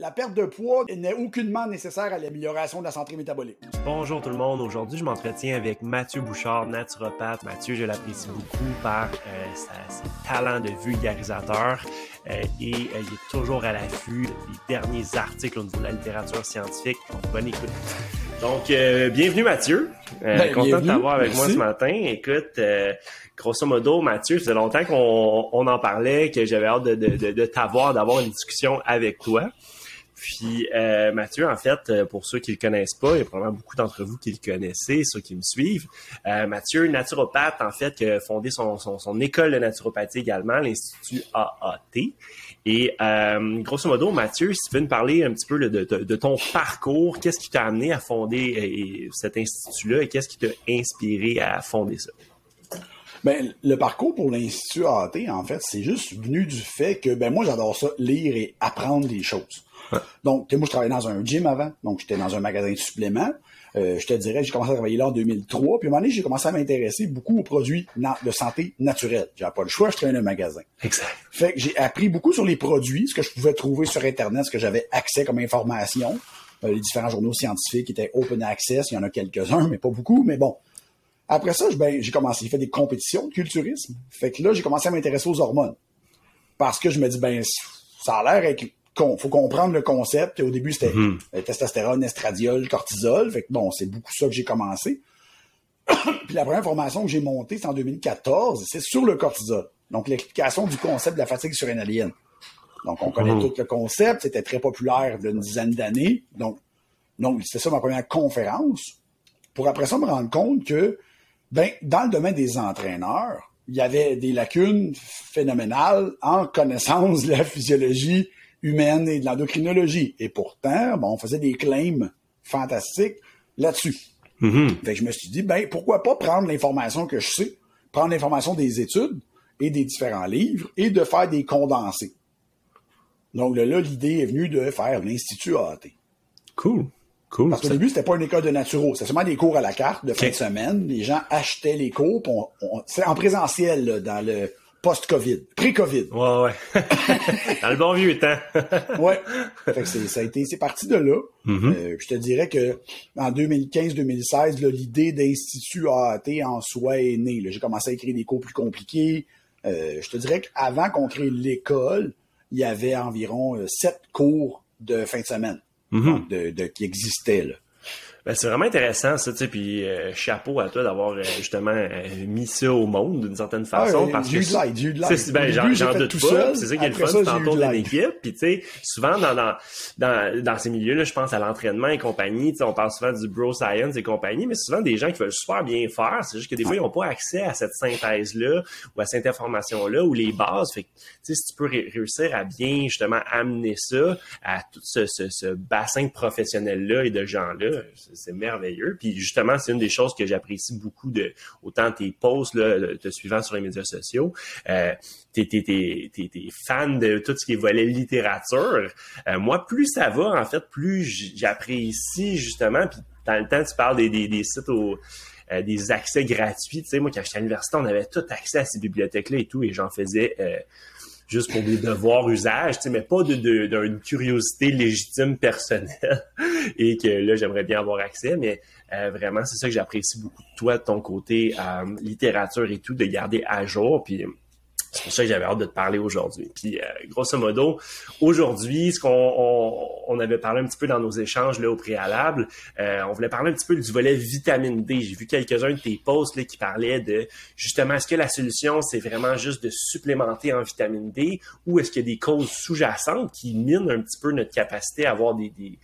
La perte de poids n'est aucunement nécessaire à l'amélioration de la santé métabolique. Bonjour tout le monde. Aujourd'hui, je m'entretiens avec Mathieu Bouchard, naturopathe. Mathieu, je l'apprécie beaucoup par euh, sa, ses talents de vulgarisateur euh, et euh, il est toujours à l'affût des derniers articles au niveau de la littérature scientifique. Donc, bonne écoute. Donc, bienvenue Mathieu. Ben, content de t'avoir avec Merci. moi ce matin. Écoute, grosso modo, Mathieu, ça faisait longtemps qu'on on en parlait, que j'avais hâte de, de, de, de t'avoir, d'avoir une discussion avec toi. Puis euh, Mathieu, en fait, euh, pour ceux qui le connaissent pas, il y a probablement beaucoup d'entre vous qui le connaissez, ceux qui me suivent. Euh, Mathieu, naturopathe, en fait, qui a fondé son, école de naturopathie également, l'Institut AAT. Et grosso modo, Mathieu, si tu veux nous parler un petit peu de, ton parcours, qu'est-ce qui t'a amené à fonder cet institut-là et qu'est-ce qui t'a inspiré à fonder ça? Ben, le parcours pour l'Institut AAT, en fait, c'est juste venu du fait que ben moi j'adore ça, lire et apprendre des choses. Ouais. Donc, tu sais, moi je travaillais dans un gym avant, donc j'étais dans un magasin de suppléments. Euh, je te dirais, j'ai commencé à travailler là en 2003, puis à un moment donné, j'ai commencé à m'intéresser beaucoup aux produits de santé naturelle. J'avais pas le choix, je dans un magasin. Exact. Fait que j'ai appris beaucoup sur les produits, ce que je pouvais trouver sur Internet, ce que j'avais accès comme information. Euh, les différents journaux scientifiques étaient open access, il y en a quelques-uns, mais pas beaucoup, mais bon. Après ça, ben, j'ai commencé, j'ai fait des compétitions de culturisme. Fait que là, j'ai commencé à m'intéresser aux hormones. Parce que je me dis, ben, ça a l'air être con. Faut comprendre le concept. Au début, c'était Mhm. euh, testostérone, estradiol, cortisol. Fait que bon, c'est beaucoup ça que j'ai commencé. Puis la première formation que j'ai montée, c'est en 2014, c'est sur le cortisol. Donc, l'explication du concept de la fatigue surrénalienne. Donc, on connaît Mhm. tout le concept, c'était très populaire d'une dizaine d'années. Donc, donc c'était ça ma première conférence. Pour après ça me rendre compte que, ben, dans le domaine des entraîneurs, il y avait des lacunes phénoménales en connaissance de la physiologie humaine et de l'endocrinologie. Et pourtant, bon, on faisait des claims fantastiques là-dessus. Mhm. Fait que je me suis dit, ben, pourquoi pas prendre l'information que je sais, prendre l'information des études et des différents livres et de faire des condensés. Donc là, l'idée est venue de faire l'Institut AAT. Cool. Cool. Parce qu'au début, c'était pas une école de naturo, c'était seulement des cours à la carte de fin de semaine. Les gens achetaient les cours, on- on- c'est en présentiel là, dans le post-Covid, pré-Covid. Ouais, ouais. Dans le bon vieux temps. Ouais. fait que c'est, ça a été, c'est parti de là. Mhm. Euh, je te dirais que en 2015-2016, là, l'idée d'institut AAT en soi est née. là. J'ai commencé à écrire des cours plus compliqués. Euh, je te dirais qu'avant qu'on crée l'école, il y avait environ euh, sept cours de fin de semaine Mhm. de, de- qui existaient. Là. Ben, c'est vraiment intéressant, ça, tu sais, puis euh, chapeau à toi d'avoir euh, justement euh, mis ça au monde d'une certaine façon. Ah, parce j'ai que eu de l'aide, j'ai eu de l'aide. Ben, j'en doute tout pas. C'est ça qui est le fun, tu t'entoures d'une équipe. Puis tu sais, souvent dans, dans, dans, dans ces milieux-là, je pense à l'entraînement et compagnie. Tu sais, on parle souvent du bro science et compagnie, mais souvent des gens qui veulent super bien faire. C'est juste que des fois, ils n'ont pas accès à cette synthèse-là ou à cette information-là ou les bases. Fait que, tu sais, si tu peux ré- réussir à bien justement amener ça à tout ce, ce, ce bassin de professionnels-là et de gens-là, c'est merveilleux. Puis justement, c'est une des choses que j'apprécie beaucoup de autant tes posts te suivant sur les médias sociaux. Euh, t'es, t'es, t'es, t'es, fan de tout ce qui est volet littérature. Euh, moi, plus ça va, en fait, plus j'apprécie justement. Puis dans le temps, tu parles des, des, des sites euh, des accès gratuits. Tu sais, moi, quand j'étais à l'université, on avait tout accès à ces bibliothèques-là et tout, et j'en faisais juste pour des devoirs usage, mais pas de, de- d'une curiosité légitime personnelle. Et que là, j'aimerais bien avoir accès, mais euh, vraiment, c'est ça que j'apprécie beaucoup de toi, de ton côté euh, littérature et tout, de garder à jour, puis c'est pour ça que j'avais hâte de te parler aujourd'hui. Puis, euh, grosso modo, aujourd'hui, ce qu'on on, on avait parlé un petit peu dans nos échanges là, au préalable, euh, on voulait parler un petit peu du volet vitamine D. J'ai vu quelques-uns de tes posts là, qui parlaient de, justement, est-ce que la solution, c'est vraiment juste de supplémenter en vitamine D ou est-ce qu'il y a des causes sous-jacentes qui minent un petit peu notre capacité à avoir des, des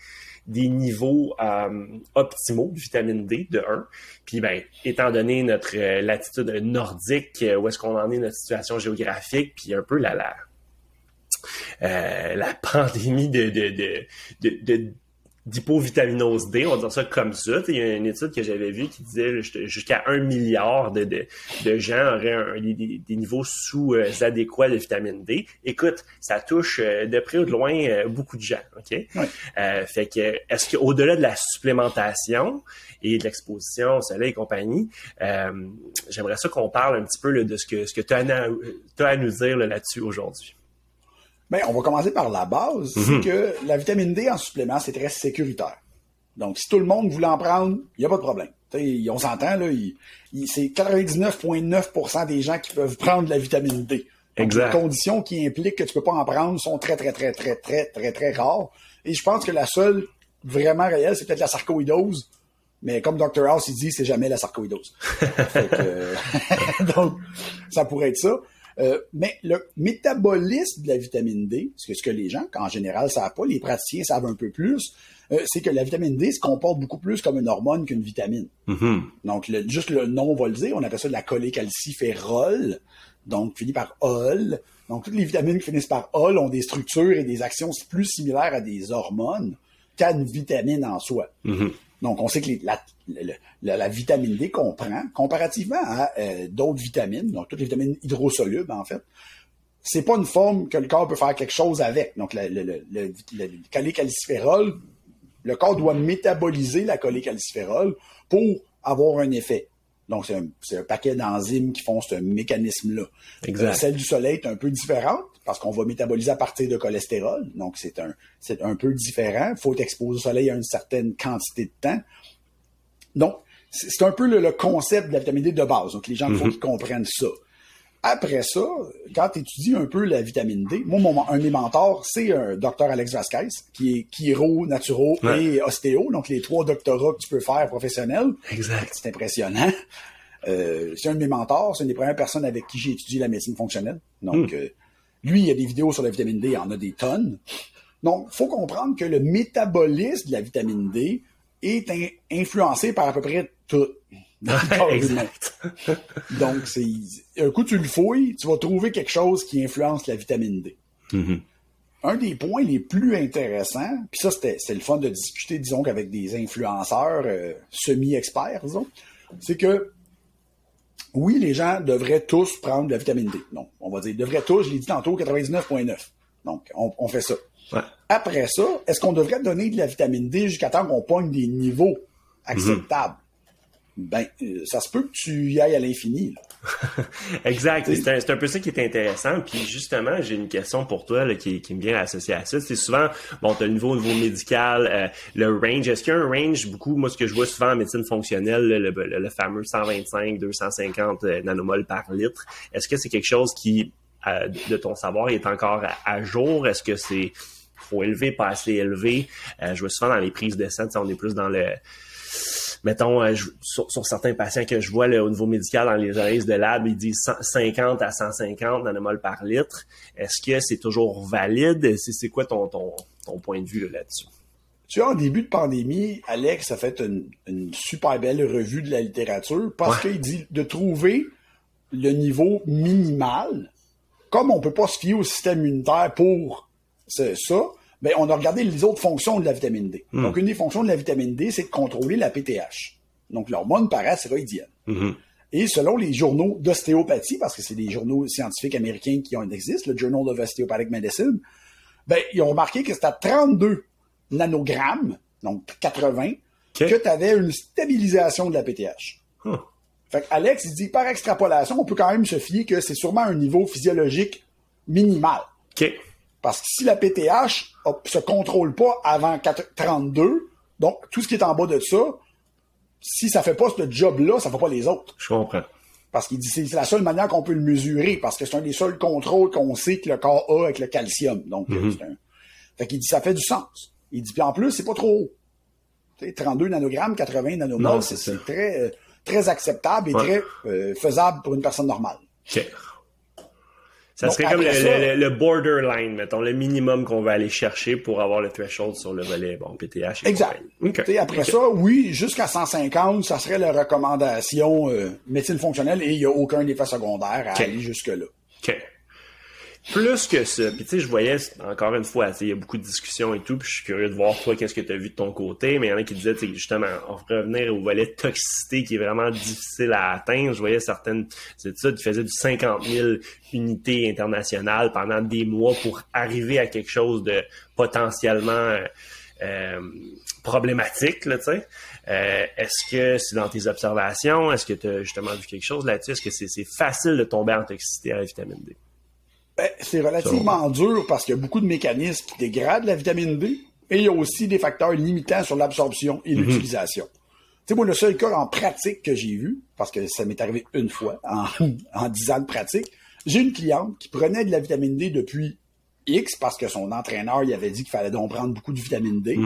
des niveaux euh, optimaux de vitamine D, de 1. Puis, ben, étant donné notre euh, latitude nordique, euh, où est-ce qu'on en est, notre situation géographique, puis un peu la, la, la pandémie de, de d'hypovitaminose D, on va dire ça comme ça. Il y a une étude que j'avais vue qui disait jusqu'à un milliard de, de, de gens auraient un, des, des, niveaux sous-adéquats de vitamine D. Écoute, ça touche euh, de près ou de loin euh, beaucoup de gens. OK? Euh, fait que est-ce qu'au-delà de la supplémentation et de l'exposition au soleil et compagnie, euh, j'aimerais ça qu'on parle un petit peu là, de ce que, ce que tu as, as, à nous dire là, là-dessus aujourd'hui. Ben, on va commencer par la base, c'est mhm. que la vitamine D en supplément, c'est très sécuritaire. Donc, si tout le monde voulait en prendre, il n'y a pas de problème. on s'entend, là, c'est 99,9% des gens qui peuvent prendre la vitamine D. exact. Les conditions qui impliquent que tu peux pas en prendre sont très, très, très, très, très, très, très rares. Et je pense que la seule vraiment réelle, c'est peut-être la sarcoïdose. Mais comme Dr. House, il dit, c'est jamais la sarcoïdose. donc, ça pourrait être ça. Euh, mais le métabolisme de la vitamine D, ce que, ce que les gens, en général, savent pas, les praticiens savent un peu plus, euh, c'est que la vitamine D se comporte beaucoup plus comme une hormone qu'une vitamine. Mm-hmm. Donc, juste le nom va le dire, on appelle ça de la cholécalciférol, donc fini par ol. Donc, toutes les vitamines qui finissent par ol ont des structures et des actions plus similaires à des hormones qu'à une vitamine en soi. Mm-hmm. Donc, on sait que la, vitamine D qu'on prend, comparativement à euh, d'autres vitamines, donc toutes les vitamines hydrosolubles, en fait, c'est pas une forme que le corps peut faire quelque chose avec. Donc, le, le, le, le corps doit métaboliser la cholécalciférol pour avoir un effet. Donc, c'est un, paquet d'enzymes qui font ce mécanisme-là. Euh, celle du soleil est un peu différente parce qu'on va métaboliser à partir de cholestérol. Donc, c'est un, c'est un peu différent. Il faut être exposé au soleil à une certaine quantité de temps. Donc, c'est un peu le, concept de la vitamine D de base. Donc, les gens, il faut mm-hmm. qu'ils comprennent ça. Après ça, quand tu étudies un peu la vitamine D, moi, mon, un de mes mentors, c'est un docteur Alex Vasquez, qui est chiro, naturo et ostéo, donc les trois doctorats que tu peux faire professionnels. Exact. C'est impressionnant. Euh, c'est un de mes mentors, c'est une des premières personnes avec qui j'ai étudié la médecine fonctionnelle. Donc, hmm. euh, lui, il a des vidéos sur la vitamine D, il en a des tonnes. Donc, il faut comprendre que le métabolisme de la vitamine D est influencé par à peu près tout. Donc, c'est un coup tu le fouilles, tu vas trouver quelque chose qui influence la vitamine D. Mm-hmm. Un des points les plus intéressants, puis ça c'était le fun de discuter, disons, avec des influenceurs euh, semi-experts, disons, c'est que oui, les gens devraient tous prendre de la vitamine D. Non, on va dire devraient tous, je l'ai dit tantôt, 99.9. Donc, on, fait ça. Après ça, est-ce qu'on devrait donner de la vitamine D jusqu'à temps qu'on pogne des niveaux acceptables? Ben, euh, ça se peut que tu y ailles à l'infini. exact. C'est un, peu ça qui est intéressant. Puis justement, j'ai une question pour toi qui, me vient associée à ça. C'est souvent, bon, tu as le niveau, niveau médical, euh, le range. Est-ce qu'il y a un range, beaucoup, moi, ce que je vois souvent en médecine fonctionnelle, le, fameux 125, 250 euh, nanomoles par litre, est-ce que c'est quelque chose qui, de ton savoir, est encore à, jour? Est-ce que c'est trop élevé, pas assez élevé? je vois souvent dans les prises de sang, on est plus dans le mettons, euh, sur, certains patients que je vois au niveau médical dans les analyses de lab, ils disent 50 à 150 nanomoles par litre. Est-ce que c'est toujours valide? C'est quoi ton, ton, point de vue là-dessus? tu vois, en début de pandémie, Alex a fait une, super belle revue de la littérature parce qu'il dit de trouver le niveau minimal. Comme on peut pas se fier au système immunitaire pour ça, ben, on a regardé les autres fonctions de la vitamine D. Hmm. Donc, une des fonctions de la vitamine D, c'est de contrôler la PTH. Donc, l'hormone paracéroïdienne. Mm Et selon les journaux d'ostéopathie, parce que c'est des journaux scientifiques américains qui en existent, le Journal of Osteopathic Medicine, ben, ils ont remarqué que c'était à 32 nanogrammes, donc 80, que tu avais une stabilisation de la PTH. Fait Alex, il dit, par extrapolation, on peut quand même se fier que c'est sûrement un niveau physiologique minimal. Parce que si la PTH se contrôle pas avant 32, donc tout ce qui est en bas de ça, si ça fait pas ce job-là, ça fait pas les autres. Je comprends. Parce qu'il dit c'est la seule manière qu'on peut le mesurer, parce que c'est un des seuls contrôles qu'on sait que le corps a avec le calcium. Donc, mm-hmm. c'est un... Fait qu'il dit ça fait du sens. Il dit puis en plus, c'est pas trop haut. 32 nanogrammes, 80 nanomètres, c'est très, euh, très acceptable et très euh, faisable pour une personne normale. Ça serait comme le, borderline, mettons, le minimum qu'on va aller chercher pour avoir le threshold sur le volet, bon, PTH. Exact. Après ça, oui, jusqu'à 150, ça serait la recommandation euh, médecine fonctionnelle et il n'y a aucun effet secondaire à aller jusque-là. OK plus que ça. Puis tu sais, je voyais, encore une fois, il y a beaucoup de discussions et tout, puis je suis curieux de voir toi, qu'est-ce que tu as vu de ton côté, mais il y en a qui disaient, justement, on revenir au volet toxicité qui est vraiment difficile à atteindre. Je voyais certaines ça, tu faisais du 50 000 unités internationales pendant des mois pour arriver à quelque chose de potentiellement euh, problématique, là, tu sais. Euh, est-ce que c'est dans tes observations? Est-ce que tu as justement vu quelque chose là-dessus? Est-ce que c'est facile de tomber en toxicité à la vitamine D? Ben, c'est relativement dur parce qu'il y a beaucoup de mécanismes qui dégradent la vitamine D et il y a aussi des facteurs limitants sur l'absorption et l'utilisation. Tu sais, moi, le seul cas en pratique que j'ai vu, parce que ça m'est arrivé une fois en, en 10 ans de pratique, j'ai une cliente qui prenait de la vitamine D depuis X parce que son entraîneur il avait dit qu'il fallait donc prendre beaucoup de vitamine D.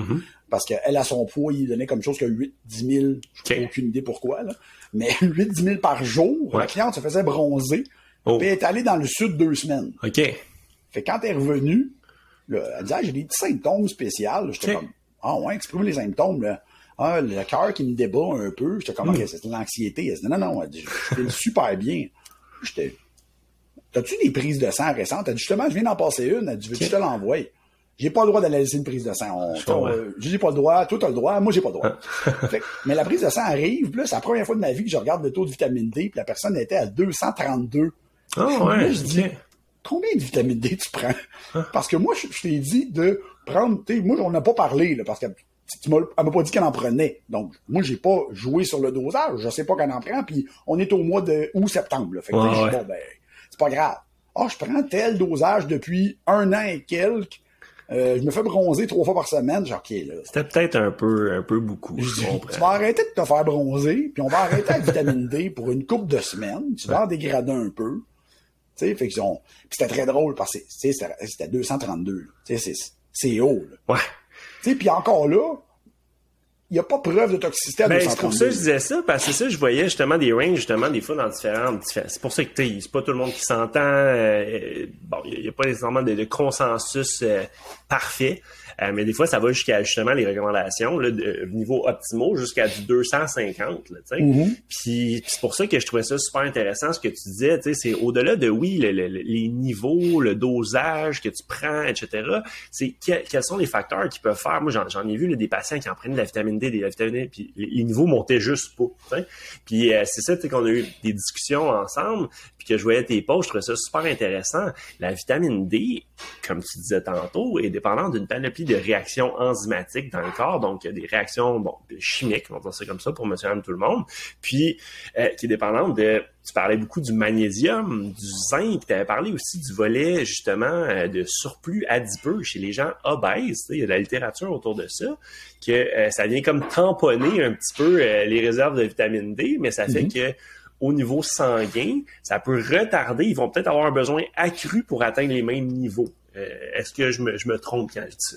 Parce qu'elle, a son poids, il donnait comme chose que 8, 10 000, je n'ai aucune idée pourquoi, là. mais 8, 10 000 par jour, la cliente se faisait bronzer. Oh. Puis elle est allée dans le sud deux semaines. OK. Fait que quand elle est revenue, là, elle disait, ah, j'ai des petits symptômes spéciaux. J'étais Ok. comme, ah ouais, exprime les symptômes, là. Ah, le cœur qui me débat un peu. J'étais comme. Ok, c'est de l'anxiété. Elle dit, non, non, elle dit, je file super bien. J'étais, t'as-tu des prises de sang récentes? Elle dit, justement, je viens d'en passer une. Elle dit, veux-tu je te l'envoie? J'ai pas le droit d'aller laisser une prise de sang. Comprends. euh, j'ai pas le droit, toi t'as le droit, moi j'ai pas le droit. Fait que- mais la prise de sang arrive, puis là, c'est la première fois de ma vie que je regarde le taux de vitamine D, puis la personne était à 232. Ah Là, ouais. je dis, combien de vitamine D tu prends? Hein? Parce que moi, je, je t'ai dit de prendre, tu moi, on n'a pas parlé, là, parce qu'elle tu m'as- elle m'a pas dit qu'elle en prenait. Donc, moi, j'ai pas joué sur le dosage. Je sais pas qu'elle en prend, puis on est au mois de août-septembre, là. Fait que, Ouais, là, je dis, ouais. bon, ben, c'est pas grave. Ah, je prends tel dosage depuis un an et quelques. Euh, je me fais bronzer trois fois par semaine. Genre, OK, là. C'était peut-être un peu, un peu beaucoup. Je dis, tu vas arrêter de te faire bronzer, puis on va arrêter la vitamine D pour une couple de semaines. Tu vas en dégrader un peu. Tu sais, fait qu'ils ont... Puis c'était très drôle parce que c'était c'était 232. là. Tu sais, c'est- c'est haut. Là. Ouais. Puis encore là, n'y a pas preuve de toxicité à Ben, c'est pour 232. ça que je disais ça, parce que c'est ça, je voyais justement des ranges, justement, des fois dans différentes. diffé- C'est pour ça que, tu sais, c'est pas tout le monde qui s'entend. euh, bon, il n'y a, pas nécessairement de, de consensus euh, parfait. euh, mais des fois, ça va jusqu'à justement les recommandations, là, de niveau optimaux, jusqu'à du 250, là, tu sais. Mhm. Puis c'est pour ça que je trouvais ça super intéressant ce que tu disais, tu sais, c'est au-delà de oui, le- le- le- les niveaux, le dosage que tu prends, etc. C'est que- quels sont les facteurs qui peuvent faire. Moi, j'en, j'en ai vu là, des patients qui en prenaient de la vitamine D, de la vitamine D, puis les, niveaux montaient juste pas. Puis euh, c'est ça, qu'on a eu des discussions ensemble, puis que je voyais tes posts, je trouvais ça super intéressant. La vitamine D, comme tu disais tantôt, est dépendante d'une panoplie de réactions enzymatiques dans le corps, donc il y a des réactions bon, chimiques, on va dire ça comme ça pour monsieur et tout le monde, puis euh, qui est dépendante de, tu parlais beaucoup du magnésium, du zinc, tu avais parlé aussi du volet justement euh, de surplus adipeux chez les gens obèses, il y a de la littérature autour de ça, que euh, ça vient comme tamponner un petit peu euh, les réserves de vitamine D, mais ça fait que au niveau sanguin, ça peut retarder, ils vont peut-être avoir un besoin accru pour atteindre les mêmes niveaux. Euh, Est-ce que je me, je me trompe quand je dis ça?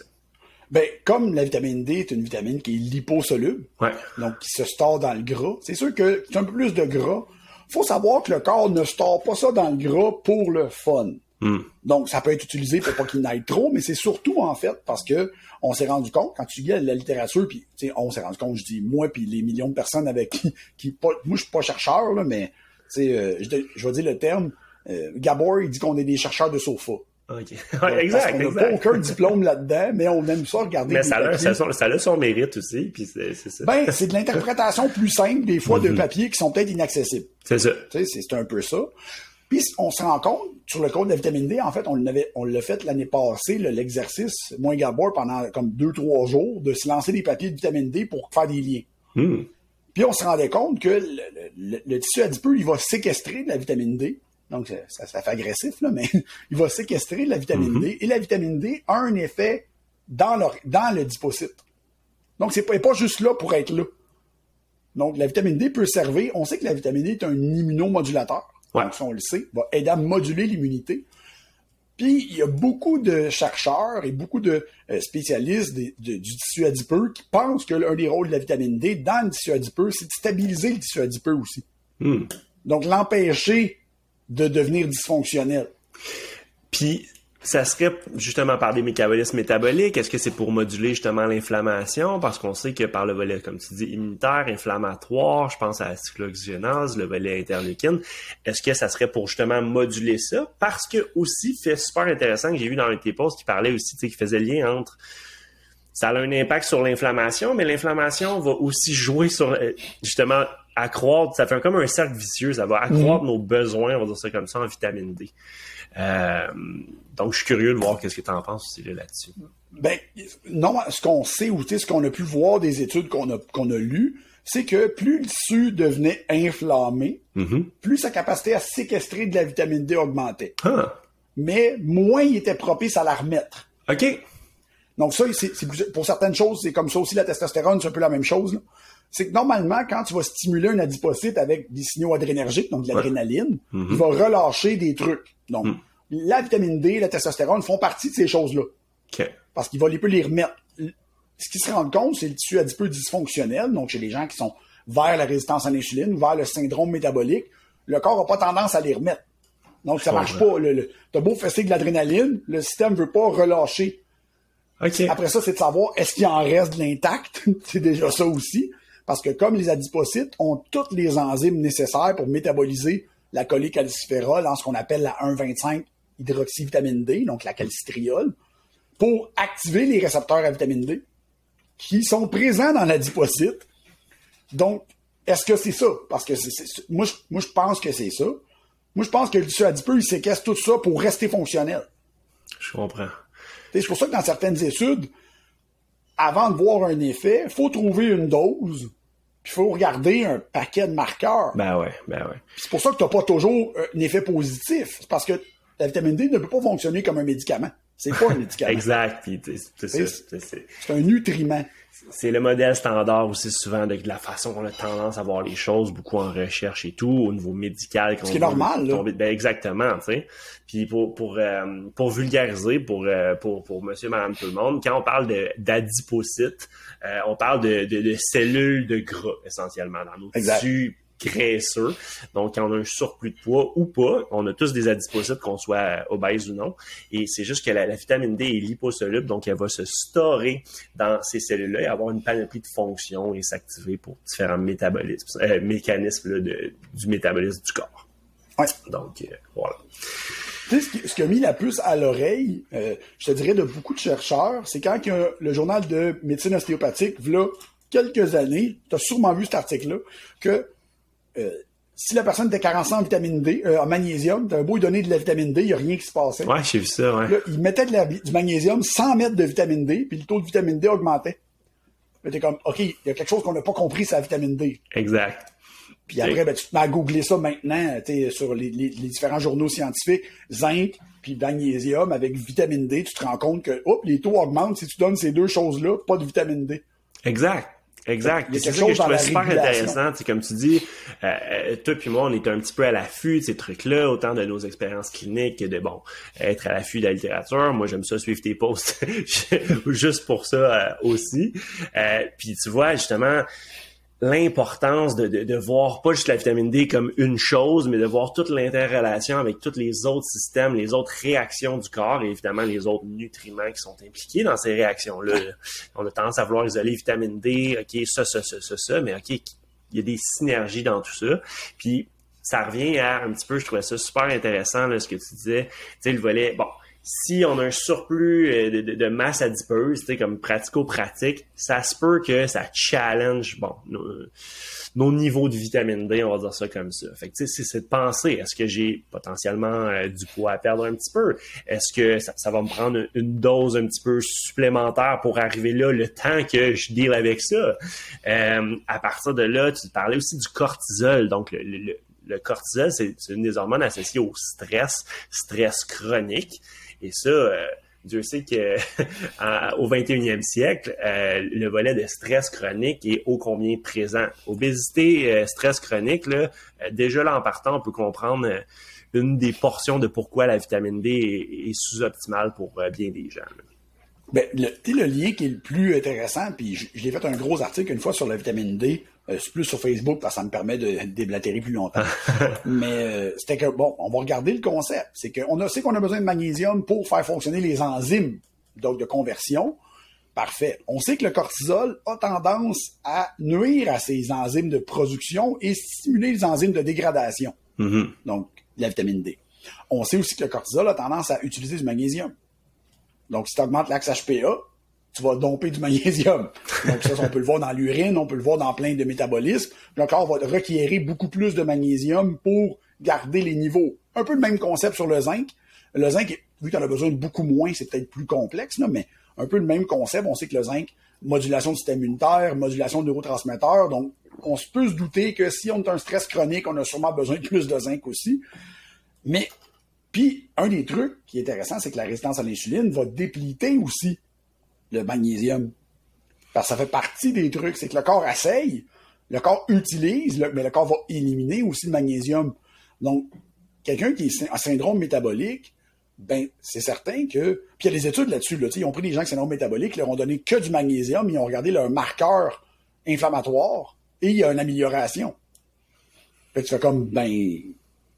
Ben, comme la vitamine D est une vitamine qui est liposoluble, Ouais. donc qui se store dans le gras, c'est sûr que c'est un peu plus de gras. faut savoir que le corps ne store pas ça dans le gras pour le fun. Hmm. Donc, ça peut être utilisé pour pas qu'il n'aille trop, mais c'est surtout, en fait, parce que on s'est rendu compte, quand tu lis la littérature, puis, on s'est rendu compte, je dis moi, puis les millions de personnes avec qui, qui pas, moi, je suis pas chercheur, là, mais, euh, je, je vais dire le terme, euh, Gabor, il dit qu'on est des chercheurs de sofa. OK. Ouais, exact, qu'on n'a pas aucun diplôme là-dedans, mais on aime ça regarder Mais ça a, ça, ça a son mérite aussi, puis c'est ça. Ben, c'est de l'interprétation plus simple, des fois, Mhm. de papiers qui sont peut-être inaccessibles. c'est ça. C'est un peu ça. Puis on se rend compte, sur le code de la vitamine D, en fait, on l'avait, on l'a fait l'année passée, l'exercice, moi et Gabor, pendant comme deux, trois jours, de se lancer des papiers de vitamine D pour faire des liens. Hmm. Puis on se rendait compte que le, le- le- le tissu adipeux, il va séquestrer de la vitamine D. Donc, ça, ça, fait agressif, là, mais il va séquestrer de la vitamine D. Et la vitamine D a un effet dans le, dans le dipocyte. Donc, c'est pas, pas juste là pour être là. Donc, la vitamine D peut servir. On sait que la vitamine D est un immunomodulateur. Ouais. Donc, ça, on le sait, va aider à moduler l'immunité. Puis, il y a beaucoup de chercheurs et beaucoup de euh, spécialistes des- de- du tissu adipeux qui pensent que l'un des rôles de la vitamine D dans le tissu adipeux, c'est de stabiliser le tissu adipeux aussi. Hmm. Donc, l'empêcher de devenir dysfonctionnel. Puis, ça serait justement par des métabolismes métaboliques. Est-ce que c'est pour moduler justement l'inflammation? Parce qu'on sait que par le volet, comme tu dis, immunitaire, inflammatoire, je pense à la cyclooxygénase, le volet interleukine, est-ce que ça serait pour justement moduler ça? Parce que aussi, fait super intéressant que j'ai vu dans un de tes posts qui parlait aussi, tu sais, qui faisait lien entre ça a un impact sur l'inflammation, mais l'inflammation va aussi jouer sur euh, justement accroître, ça fait comme un cercle vicieux, ça va accroître nos besoins, on va dire ça comme ça, en vitamine D. Euh, donc, je suis curieux de voir qu'est-ce que tu en penses là-dessus. Ben, non, ce qu'on sait ou ce qu'on a pu voir des études qu'on a, qu'on a lues, c'est que plus le tissu devenait inflammé, Mhm. plus sa capacité à séquestrer de la vitamine D augmentait. Ah, mais moins il était propice à la remettre. OK. Donc ça, c'est, pour certaines choses, c'est comme ça aussi la testostérone, c'est un peu la même chose. C'est que normalement, quand tu vas stimuler un adipocyte avec des signaux adrénergiques, donc de l'adrénaline, mm-hmm. il va relâcher des trucs. Donc, mm. La vitamine D, la testostérone font partie de ces choses-là. OK. Parce qu'il va les, peut les remettre. Ce qui se rend compte, c'est le tissu adipeux dysfonctionnel, donc chez les gens qui sont vers la résistance à l'insuline ou vers le syndrome métabolique, le corps n'a pas tendance à les remettre. Donc, ça marche pas. Le, T'as beau fesser de l'adrénaline, le système veut pas relâcher. Après ça, c'est de savoir est-ce qu'il en reste de l'intact? c'est déjà ça aussi. Parce que comme les adipocytes ont toutes les enzymes nécessaires pour métaboliser la cholécalciférol en ce qu'on appelle la 1,25 hydroxyvitamine D, donc la calcitriol, pour activer les récepteurs à vitamine D qui sont présents dans l'adipocyte. Donc, est-ce que c'est ça? Parce que moi, je, moi, je pense que c'est ça. Moi, je pense que le tissu adipeux, il séquestre tout ça pour rester fonctionnel. Je comprends. C'est pour ça que dans certaines études, avant de voir un effet, il faut trouver une dose, puis il faut regarder un paquet de marqueurs. Ben ouais, ben ouais. C'est pour ça que tu n'as pas toujours un effet positif. C'est parce que la vitamine D ne peut pas fonctionner comme un médicament. C'est pas un médicament. exact. C'est un nutriment c'est le modèle standard aussi souvent de, la façon qu'on a tendance à voir les choses, beaucoup en recherche et tout, au niveau médical. Ce qui est normal, là. Ben, exactement, tu sais. Puis pour pour euh, pour vulgariser pour euh, pour pour monsieur madame tout le monde, quand on parle d'adipocytes, euh, on parle de, de, de, cellules de gras essentiellement dans nos tissus graisseux. Donc, quand on a un surplus de poids ou pas, on a tous des adipocytes, qu'on soit obèse ou non. Et c'est juste que la, vitamine D est liposoluble, donc elle va se storer dans ces cellules-là et avoir une panoplie de fonctions et s'activer pour différents métabolismes, euh, mécanismes du métabolisme du corps. Ouais. Donc, euh, voilà. Tu sais, ce qui, a mis la puce à l'oreille, euh, je te dirais, de beaucoup de chercheurs, c'est quand le journal de médecine ostéopathique, voilà quelques années, tu as sûrement vu cet article-là, que euh, si la personne était carencée en vitamine D, euh, en magnésium, t'as beau lui donner de la vitamine D, il n'y a rien qui se passait. Ouais, j'ai vu ça, ouais. Là, il mettait du magnésium sans mettre de vitamine D, puis le taux de vitamine D augmentait. t'es comme, OK, il y a quelque chose qu'on n'a pas compris, c'est la vitamine D. Exact. Puis après, ben, tu te mets à googler ça maintenant, tu sur les, différents journaux scientifiques, zinc, puis magnésium avec vitamine D, tu te rends compte que, hop, les taux augmentent si tu donnes ces deux choses-là, pas de vitamine D. Exact. Exact. C'est ça que je trouvais super intéressant. Comme tu dis, euh, euh, toi puis moi, on est un petit peu à l'affût de ces trucs-là, autant de nos expériences cliniques que de, bon, être à l'affût de la littérature. Moi, j'aime ça suivre tes posts juste pour ça euh, aussi. puis tu vois, justement, l'importance de, de, de, voir pas juste la vitamine D comme une chose, mais de voir toute l'interrelation avec tous les autres systèmes, les autres réactions du corps et évidemment les autres nutriments qui sont impliqués dans ces réactions-là. On a tendance à vouloir isoler vitamine D, OK, ça, ça, ça, ça, ça, mais OK, il y a des synergies dans tout ça. Puis ça revient à un petit peu, je trouvais ça super intéressant, là, ce que tu disais, tu sais, le volet, bon, si on a un surplus euh, de, de, masse adipeuse, comme pratico-pratique, ça se peut que ça challenge bon nos, niveaux de vitamine D, on va dire ça comme ça. Fait que c'est de penser, est-ce que j'ai potentiellement euh, du poids à perdre un petit peu? Est-ce que ça, va me prendre une dose un petit peu supplémentaire pour arriver là le temps que je deal avec ça? Euh, à partir de là, tu parlais aussi du cortisol, donc le, le cortisol, c'est une des hormones associées au stress, stress chronique. Et ça, euh, Dieu sait que au 21e siècle, euh, le volet de stress chronique est ô combien présent. Obésité, euh, stress chronique, là, déjà là en partant, on peut comprendre une des portions de pourquoi la vitamine D est, sous-optimale pour bien des gens. Ben, le, le lien qui est le plus intéressant, puis j'ai fait un gros article une fois sur la vitamine D, euh, c'est plus sur Facebook parce que ça me permet de déblatérer plus longtemps. Mais euh, c'était que, bon, on va regarder le concept. C'est qu'on sait qu'on a besoin de magnésium pour faire fonctionner les enzymes donc de conversion. Parfait. On sait que le cortisol a tendance à nuire à ces enzymes de production et stimuler les enzymes de dégradation. Mm-hmm. Donc, la vitamine D. On sait aussi que le cortisol a tendance à utiliser du magnésium. Donc, si tu augmentes l'axe HPA, tu vas domper du magnésium. Donc ça, on peut le voir dans l'urine, on peut le voir dans plein de métabolismes. Le corps va requérir beaucoup plus de magnésium pour garder les niveaux. Un peu le même concept sur le zinc. Le zinc, vu qu'on a besoin de beaucoup moins, c'est peut-être plus complexe, là, mais un peu le même concept. On sait que le zinc, modulation du système immunitaire, modulation de neurotransmetteurs. Donc, on peut se douter que si on a un stress chronique, on a sûrement besoin de plus de zinc aussi. Mais Puis, un des trucs qui est intéressant, c'est que la résistance à l'insuline va dépliter aussi le magnésium. Parce que ça fait partie des trucs. C'est que le corps essaye, le corps utilise, mais le corps va éliminer aussi le magnésium. Donc, quelqu'un qui a un syndrome métabolique, ben, c'est certain que. Puis il y a des études là-dessus. Là, ils ont pris des gens qui syndrome métabolique, ils leur ont donné que du magnésium, ils ont regardé leur marqueur inflammatoire et il y a une amélioration. Tu fais comme, ben.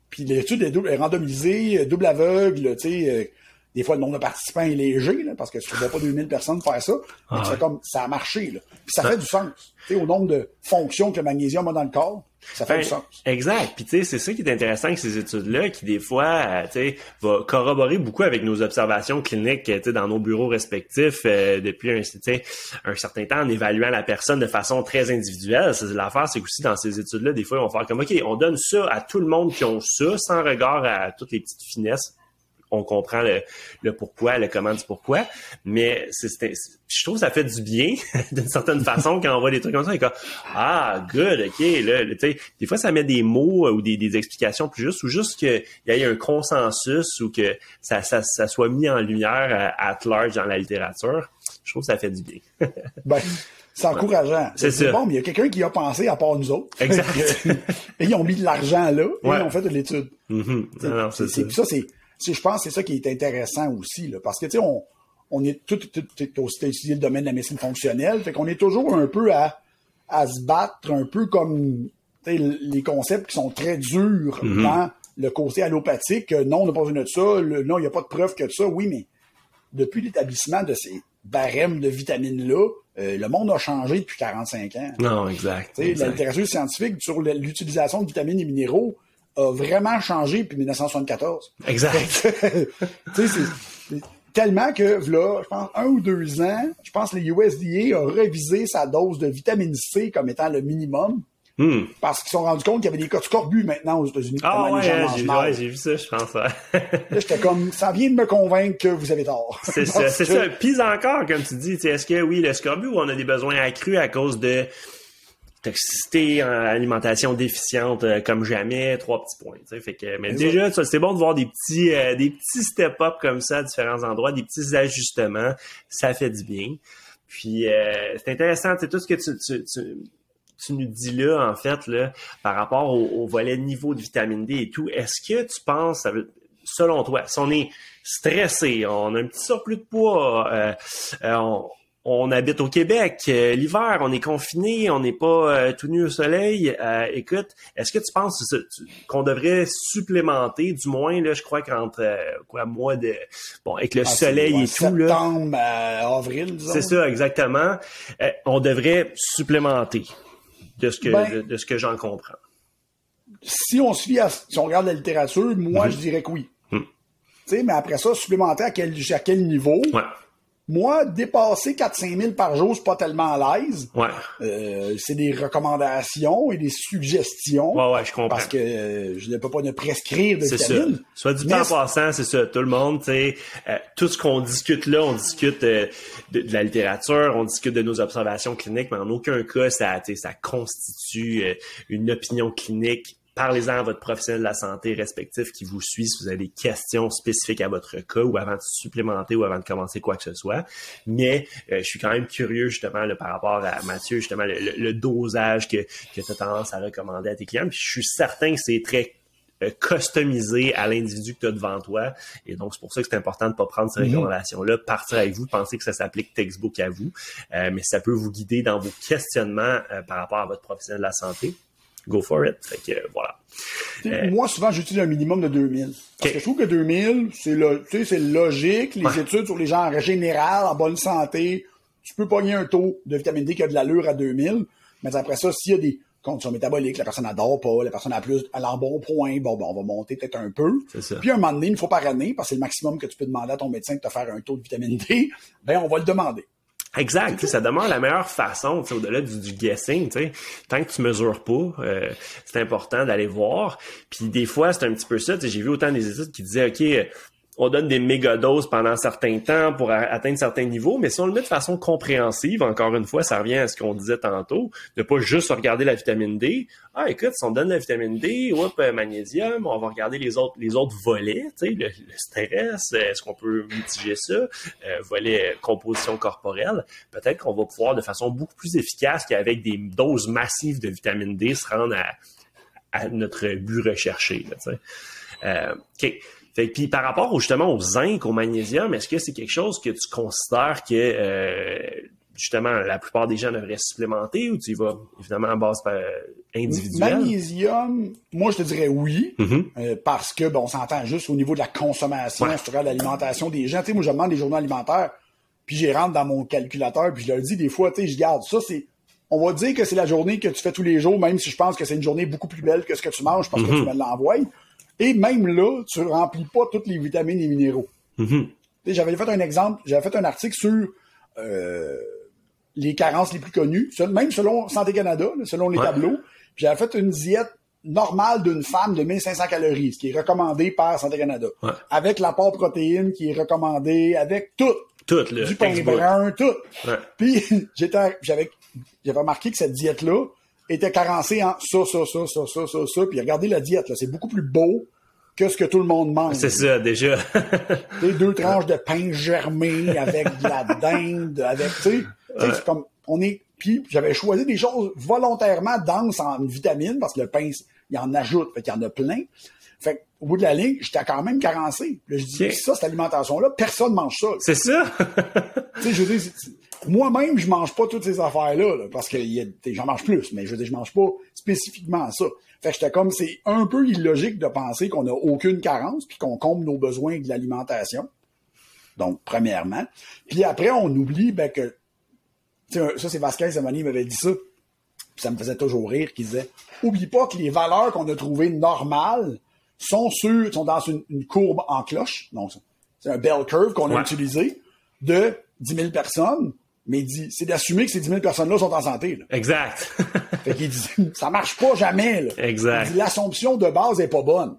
Puis l'étude est, randomisée, double aveugle, tu sais. Des fois, le nombre de participants est léger, là, parce que tu ne pas 2000 personnes faire ça. Ah c'est comme, ça a marché, là. Puis ça fait du sens. Au nombre de fonctions que le magnésium a dans le corps, ça fait du sens. Exact. Puis tu sais, c'est ça qui est intéressant avec ces études-là, qui des fois, euh, tu sais, va corroborer beaucoup avec nos observations cliniques, tu sais, dans nos bureaux respectifs euh, depuis un, un certain temps, en évaluant la personne de façon très individuelle. L'affaire, c'est qu'aussi dans ces études-là, des fois, on va faire comme, OK, on donne ça à tout le monde qui ont ça, sans regard à toutes les petites finesses on comprend le, pourquoi, le comment du pourquoi. Mais c'est, je trouve que ça fait du bien, d'une certaine façon, quand on voit des trucs comme ça. Et comme, ah, good, OK. Là, des fois, ça met des mots euh, ou des, explications plus justes, ou juste qu'il y ait un consensus ou que ça, ça, soit mis en lumière euh, at large dans la littérature. Je trouve que ça fait du bien. ben. C'est encourageant. C'est bon, mais il y a quelqu'un qui a pensé à part nous autres. Exact. et ils ont mis de l'argent là et ils ont fait de l'étude. Mm-hmm. c'est ça, c'est je pense que c'est ça qui est intéressant aussi, là, parce que, tu sais, on, on est tout, tout, tout étudié le domaine de la médecine fonctionnelle, fait qu'on est toujours un peu à, à se battre, un peu comme les concepts qui sont très durs mm-hmm. dans le côté allopathique. Non, on n'a pas besoin de ça. non, il n'y a pas de preuve que de ça. Oui, mais depuis l'établissement de ces barèmes de vitamines-là, euh, le monde a changé depuis 45 ans. Non, exact. La littérature scientifique sur l'utilisation de vitamines et minéraux a vraiment changé depuis 1974. Exact. tu sais, c'est tellement que, là, je pense, un ou deux ans, je pense que le USDA a révisé sa dose de vitamine C comme étant le minimum. Hmm. Parce qu'ils se sont rendus compte qu'il y avait des cas de scorbut maintenant aux États-Unis. Ah ouais, j'ai vu ça, je pense. là, j'étais comme, ça vient de me convaincre que vous avez tort. C'est ça, c'est ça. Puis encore, comme tu dis, est-ce que oui, le scorbut on a des besoins accrus à cause de toxicité, alimentation déficiente euh, comme jamais, trois petits points. Fait que, mais déjà, c'est bon de voir des petits, euh, des petits step-up comme ça à différents endroits, des petits ajustements, ça fait du bien. Puis euh, c'est intéressant, c'est tout ce que tu, tu, tu, tu, nous dis là, en fait, là, par rapport au, volet niveau de vitamine D et tout. Est-ce que tu penses, ça veut, selon toi, si on est stressé, on a un petit surplus de poids, euh, on, on habite au Québec, euh, l'hiver, on est confiné, on n'est pas euh, tout nu au soleil. Euh, écoute, est-ce que tu penses qu'on devrait supplémenter, du moins là, je crois qu'entre quoi mois de bon avec le ah, soleil et tout là, septembre, avril, disons? C'est ça exactement. on devrait supplémenter de ce que ben, de, ce que j'en comprends. Si on suit, si on regarde la littérature, moi mhm. je dirais que oui. Tu sais, mais après ça, supplémenter à quel à quel niveau? Ouais. Moi, dépasser 4-5 000 par jour, c'est pas tellement à l'aise. Ouais. Euh, c'est des recommandations et des suggestions. Ouais, ouais, je comprends. Parce que euh, je ne peux pas ne prescrire de vitamines. Ça. Soit du temps passant, c'est ça. Tout le monde, tu sais, euh, tout ce qu'on discute là, on discute de, de, la littérature, on discute de nos observations cliniques, mais en aucun cas, ça, ça constitue une opinion clinique Parlez-en à votre professionnel de la santé respectif qui vous suit si vous avez des questions spécifiques à votre cas ou avant de supplémenter ou avant de commencer quoi que ce soit. Mais euh, je suis quand même curieux justement par rapport à Mathieu, justement le, dosage que, que tu as tendance à recommander à tes clients. Puis je suis certain que c'est très euh, customisé à l'individu que tu as devant toi. Et donc, c'est pour ça que c'est important de ne pas prendre ces mhm. recommandations-là, partir avec vous, penser que ça s'applique textbook à vous, euh, mais ça peut vous guider dans vos questionnements par rapport à votre professionnel de la santé go for it. Fait que, voilà. Euh, moi, souvent, j'utilise un minimum de 2000. Parce que je trouve que 2000, c'est logique. Les études sur les gens en général, en bonne santé, tu peux pogner un taux de vitamine D qui a de l'allure à 2000. Mais après ça, s'il y a des conditions métaboliques, la personne n'adore pas, la personne a plus, à en bon point, bon, bon, on va monter peut-être un peu. Ça. Puis un moment donné, une fois par année, parce que c'est le maximum que tu peux demander à ton médecin de te faire un taux de vitamine D, ben, on va le demander. Exact, ça demeure la meilleure façon, au-delà du, du, guessing, sais. tant que tu mesures pas, euh, c'est important d'aller voir. Puis des fois, c'est un petit peu ça, j'ai vu autant des études qui disaient, OK, on donne des méga-doses pendant certains temps pour atteindre certains niveaux, mais si on le met de façon compréhensive, encore une fois, ça revient à ce qu'on disait tantôt, de pas juste regarder la vitamine D. Ah, écoute, si on donne la vitamine D, hop, euh, magnésium, on va regarder les autres, les autres volets, le, stress, est-ce qu'on peut mitiger ça, euh, volet composition corporelle. Peut-être qu'on va pouvoir, de façon beaucoup plus efficace qu'avec des doses massives de vitamine D, se rendre à, notre but recherché. Euh. Fait puis par rapport justement au zinc, au magnésium, est-ce que c'est quelque chose que tu considères que euh, justement la plupart des gens devraient supplémenter ou tu y vas évidemment à base euh, individuelle? Magnésium, moi je te dirais oui, mm-hmm. euh, parce que bon, on s'entend juste au niveau de la consommation, ouais. de l'alimentation des gens. Tu sais, moi je demande des journaux alimentaires, puis j'y rentre dans mon calculateur, puis je leur dis des fois, tu sais, je garde ça, c'est on va dire que c'est la journée que tu fais tous les jours, même si je pense que c'est une journée beaucoup plus belle que ce que tu manges parce que mm-hmm. tu me l'envoies. Et même là, tu remplis pas toutes les vitamines et minéraux. Mm-hmm. J'avais fait un exemple, j'avais fait un article sur euh, les carences les plus connues, même selon Santé Canada, selon les tableaux. J'avais fait une diète normale d'une femme de 1500 calories, ce qui est recommandé par Santé Canada. Avec l'apport protéine qui est recommandé, avec tout. Tout, Du pain brun, tout. Puis j'étais, j'avais, j'avais remarqué que cette diète-là, était carencé en ça, ça, ça, ça, ça, ça, ça. Puis regardez la diète, là, c'est beaucoup plus beau que ce que tout le monde mange. C'est ça, déjà. Des deux tranches de pain germé avec de la dinde, avec, tu sais, c'est comme, on est, puis j'avais choisi des choses volontairement denses en vitamines, parce que le pain, il en ajoute, fait qu'il y en a plein. Fait au bout de la ligne, j'étais quand même carencé. Là, je dis, ça, cette alimentation-là, personne mange ça. C'est ça? tu sais, je veux dire, moi-même, je mange pas toutes ces affaires-là, parce que j'en mange plus, mais je veux dire, je mange pas spécifiquement ça. Fait que j'étais comme, c'est un peu illogique de penser qu'on n'a aucune carence puis qu'on comble nos besoins de l'alimentation. Donc, premièrement. Puis après, on oublie ben, que, ça, c'est Vasquez Zamani m'avait dit ça, puis ça me faisait toujours rire, qu'il disait, oublie pas que les valeurs qu'on a trouvées normales sont sur, sont dans une, courbe en cloche. Donc, c'est un bell curve qu'on a utilisé de 10 000 personnes mais il dit, c'est d'assumer que ces 10 000 personnes-là sont en santé. Là. Exact. fait qu'il dit, ça marche pas jamais. Là. Exact. Il dit, l'assomption de base est pas bonne.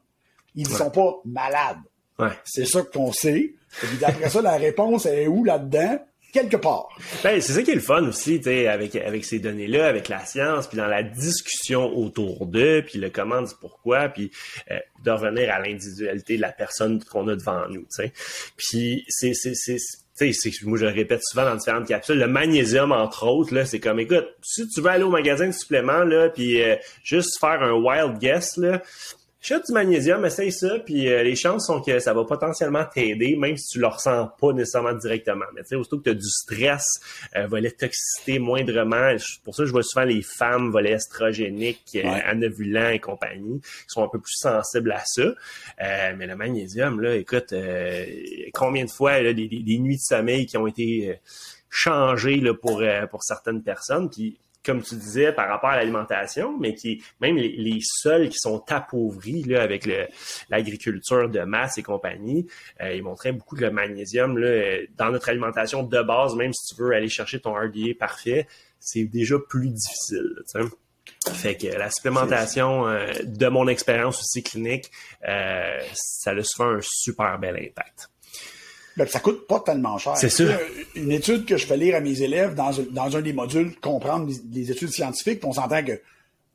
Ils ne sont pas malades. Ouais. C'est ça qu'on sait. Et d'après ça, la réponse est où là-dedans? Quelque part. Ben, c'est ça qui est le fun aussi, tu sais, avec, avec ces données-là, avec la science, puis dans la discussion autour d'eux, puis le comment du pourquoi, puis euh, de revenir à l'individualité de la personne qu'on a devant nous, tu sais. Puis c'est, c'est, c'est, moi je le répète souvent dans différentes capsules, le magnésium entre autres, là, c'est comme écoute, si tu veux aller au magasin de suppléments, là, puis euh, juste faire un wild guess, là, Chute du magnésium, essaye ça, puis euh, les chances sont que ça va potentiellement t'aider, même si tu le ressens pas nécessairement directement. Mais tu sais, aussitôt que tu as du stress, euh, volet toxicité moindrement, pour ça je vois souvent les femmes, volets estrogéniques, euh, anovulants et compagnie, qui sont un peu plus sensibles à ça. Euh, mais le magnésium, là, écoute, combien de fois là, des, des, nuits de sommeil qui ont été changées là, pour, pour certaines personnes, puis comme tu disais, par rapport à l'alimentation, mais qui même les, les, sols qui sont appauvris là, avec l'agriculture de masse et compagnie, euh, ils montraient beaucoup de magnésium là, dans notre alimentation de base, même si tu veux aller chercher ton RDA parfait, c'est déjà plus difficile. Fait que la supplémentation, euh, de mon expérience aussi clinique, euh, ça a souvent un super bel impact ben, ça coûte pas tellement cher. C'est sûr. Une étude que je fais lire à mes élèves dans, dans un des modules, comprendre les, études scientifiques, on s'entend que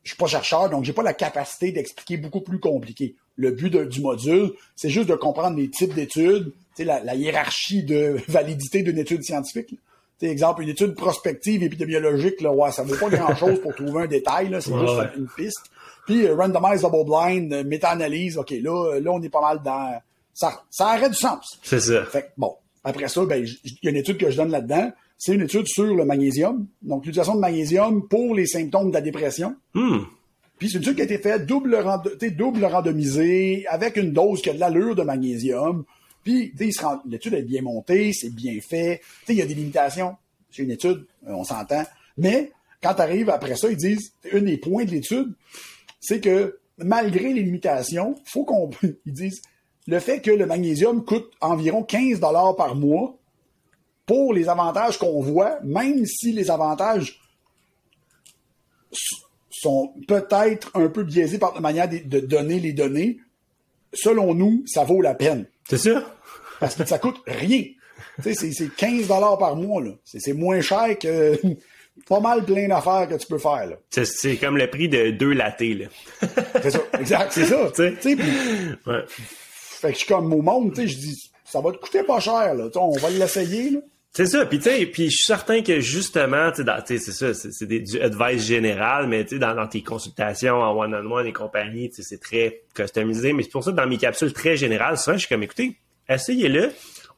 je suis pas chercheur, donc j'ai pas la capacité d'expliquer beaucoup plus compliqué. Le but du module, c'est juste de comprendre les types d'études, la, la hiérarchie de validité d'une étude scientifique. Là. exemple, une étude prospective épidémiologique, là, ouais, ça vaut pas grand-chose pour trouver un détail, là, c'est juste une piste. Puis euh, randomized double blind, euh, méta-analyse, ok, là, là, on est pas mal dans ça, ça aurait du sens. C'est ça. Fait bon, après ça, ben, il y a une étude que je donne là-dedans. C'est une étude sur le magnésium. Donc, l'utilisation de magnésium pour les symptômes de la dépression. Hmm. Puis c'est une étude qui a été faite double, double randomisée, avec une dose qui a de l'allure de magnésium. Puis, l'étude est bien montée, c'est bien fait. Il y a des limitations. C'est une étude, euh, on s'entend. Mais quand tu arrives après ça, ils disent, un des points de l'étude, c'est que malgré les limitations, faut qu'on, ils disent, le fait que le magnésium coûte environ 15 dollars par mois pour les avantages qu'on voit, même si les avantages sont peut-être un peu biaisés par la manière de, donner les données, selon nous, ça vaut la peine. C'est sûr? parce que ça coûte rien. C'est 15 dollars par mois, là. C'est moins cher que pas mal plein d'affaires que tu peux faire. C'est comme le prix de deux lattés, là. c'est ça, exact, c'est ça. ouais. Fait que je suis comme au monde, tu sais, je dis, ça va te coûter pas cher, là. on va l'essayer, là. C'est ça, puis tu sais, puis je suis certain que justement, tu sais, c'est ça, c'est du advice général, mais tu sais, dans, tes consultations en one-on-one et compagnie, tu sais, c'est très customisé, mais c'est pour ça que dans mes capsules très générales, souvent, je suis comme, écoutez, essayez-le,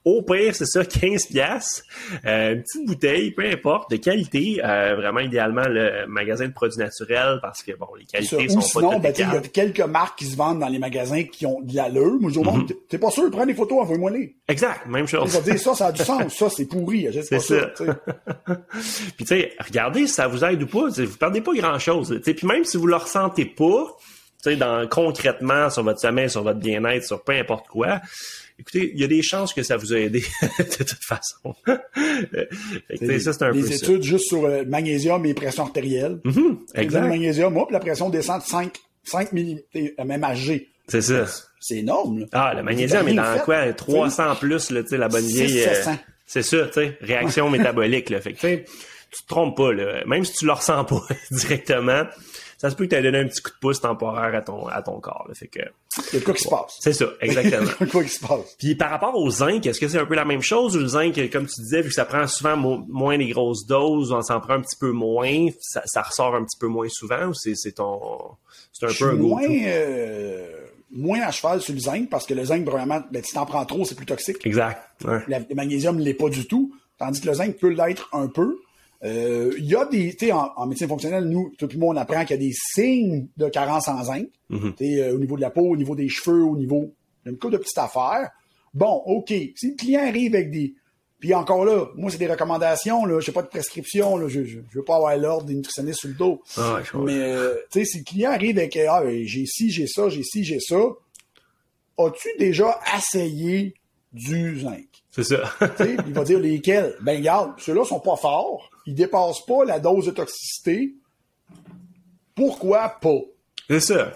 au pire, c'est ça, 15 pièces, euh, une petite bouteille, peu importe, de qualité, euh, vraiment idéalement le magasin de produits naturels parce que bon, les qualités sont sinon, pas ben, Il y a quelques marques qui se vendent dans les magasins qui ont de l'allure. Moi, je dis mm t'es pas sûr, prends des photos, envoie-moi les. Exact, même chose. Ça dire ça, ça a du sens, ça c'est pourri, c'est ça. puis tu sais, regardez si ça vous aide ou pas, vous perdez pas grand-chose. Puis même si vous le ressentez pas, tu sais, dans concrètement sur votre sommeil, sur votre bien-être, sur peu importe quoi, écoutez, il y a des chances que ça vous a aidé de toute façon. fait ça, c'est un des études juste sur le magnésium et pression artérielle. Mm exact. Le magnésium, hop, la pression descend de 5, 5 mm, même âgé. C'est ça. C'est énorme. Là. Ah, le magnésium est dans quoi? 300 plus, là, tu sais, la bonne vieille. Euh, c'est ça, tu sais, réaction métabolique, là. Fait que, tu te trompes pas, là. Même si tu le ressens pas directement, ça se peut que tu aies donné un petit coup de pouce temporaire à ton, à ton corps. Là. Fait que, il y a quoi qui se passe. C'est ça, exactement. Il y a quoi qui se passe. Puis par rapport au zinc, est-ce que c'est un peu la même chose ou le zinc, comme tu disais, vu que ça prend souvent moins des grosses doses, on s'en prend un petit peu moins, ça, ça ressort un petit peu moins souvent ou c'est, ton. C'est un peu un moins, euh, moins à cheval sur le zinc parce que le zinc, vraiment, ben, si t'en prends trop, c'est plus toxique. Exact. Ouais. le magnésium ne l'est pas du tout. Tandis que le zinc peut l'être un peu. Euh, il y a des, tu sais, en, médecine fonctionnelle, nous, tout le monde apprend qu'il y a des signes de carence en zinc, mm au niveau de la peau, au niveau des cheveux, au niveau d'une couple de petites affaires. Bon, OK, si le client arrive avec des... Puis encore là, moi, c'est des recommandations, là, j'ai pas de prescription, là, je, je, veux pas avoir l'ordre des nutritionnistes sur le dos. Ah, Mais, euh, tu sais, si le client arrive avec, ah, j'ai ci, j'ai ça, j'ai ci, j'ai ça, as-tu déjà essayé du zinc? C'est ça. il va dire lesquels. Ben, regarde, ceux-là sont pas forts il dépasse pas la dose de toxicité. Pourquoi pas? C'est ça.